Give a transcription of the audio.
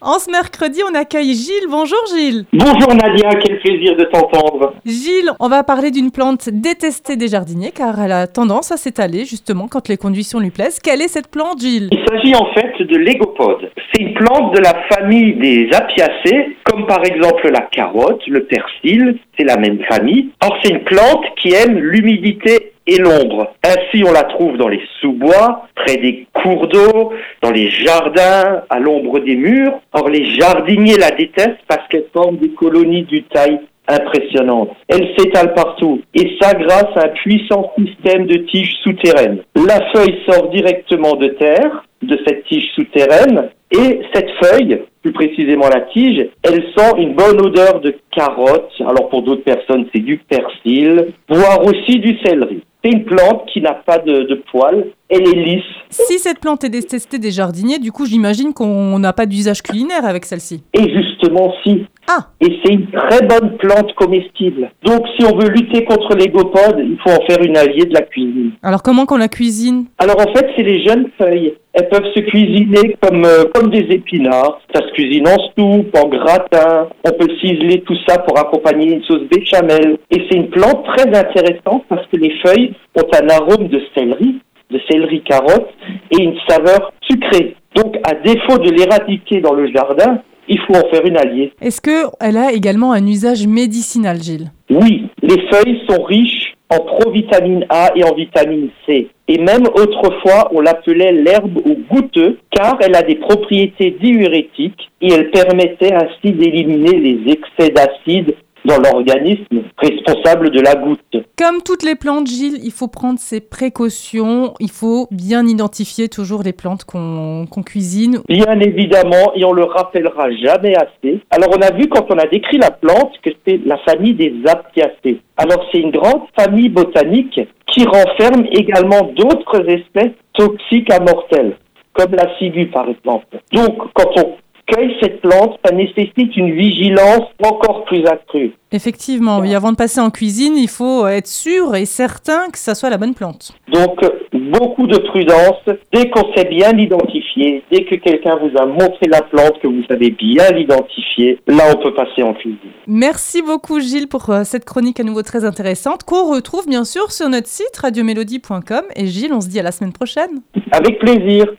En ce mercredi, on accueille Gilles. Bonjour Gilles. Bonjour Nadia, quel plaisir de t'entendre. Gilles, on va parler d'une plante détestée des jardiniers car elle a tendance à s'étaler justement quand les conditions lui plaisent. Quelle est cette plante Gilles? Il s'agit en fait de l'égopode. C'est une plante de la famille des apiacées, comme par exemple la carotte, le persil, c'est la même famille. Or c'est une plante qui aime l'humidité et l'ombre. Ainsi, on la trouve dans les sous-bois, près des cours d'eau, dans les jardins, à l'ombre des murs. Or, les jardiniers la détestent parce qu'elle forme des colonies du taille impressionnante. Elle s'étale partout, et ça grâce à un puissant système de tiges souterraines. La feuille sort directement de terre, de cette tige souterraine, et cette feuille, plus précisément la tige, elle sent une bonne odeur de carotte. Alors pour d'autres personnes, c'est du persil, voire aussi du céleri. C'est une plante qui n'a pas de, de poils, elle est lisse. Si cette plante est détestée des jardiniers, du coup j'imagine qu'on n'a pas d'usage culinaire avec celle-ci. Et justement, si. Ah Et c'est une très bonne plante comestible. Donc si on veut lutter contre les gopodes, il faut en faire une alliée de la cuisine. Alors comment qu'on la cuisine? Alors en fait, c'est les jeunes feuilles. Elles peuvent se cuisiner comme, euh, comme des épinards. Ça se cuisine en soupe, en gratin. On peut ciseler tout ça pour accompagner une sauce béchamel. Et c'est une plante très intéressante parce que les feuilles ont un arôme de céleri, de céleri carotte et une saveur sucrée. Donc à défaut de l'éradiquer dans le jardin, il faut en faire une alliée. Est-ce qu'elle a également un usage médicinal Gilles? Oui, les feuilles sont riches en provitamine A et en vitamine C. Et même autrefois, on l'appelait l'herbe au goutteux, car elle a des propriétés diurétiques et elle permettait ainsi d'éliminer les excès d'acide dans l'organisme responsable de la goutte. Comme toutes les plantes, Gilles, il faut prendre ses précautions. Il faut bien identifier toujours les plantes qu'on qu'on cuisine. Bien évidemment, et on le rappellera jamais assez. Alors on a vu quand on a décrit la plante que c'est la famille des apiacées. Alors c'est une grande famille botanique qui renferme également d'autres espèces toxiques à mortelles, comme la ciguë par exemple. Donc quand on cueille cette plante, ça nécessite une vigilance encore plus accrue. Effectivement, oui, avant de passer en cuisine, il faut être sûr et certain que ça soit la bonne plante. Donc, beaucoup de prudence. Dès qu'on sait bien l'identifier, dès que quelqu'un vous a montré la plante, que vous savez bien l'identifier, là, on peut passer en cuisine. Merci beaucoup Gilles pour euh, cette chronique à nouveau très intéressante qu'on retrouve bien sûr sur notre site radiomélodie.com. Et Gilles, on se dit à la semaine prochaine. Avec plaisir.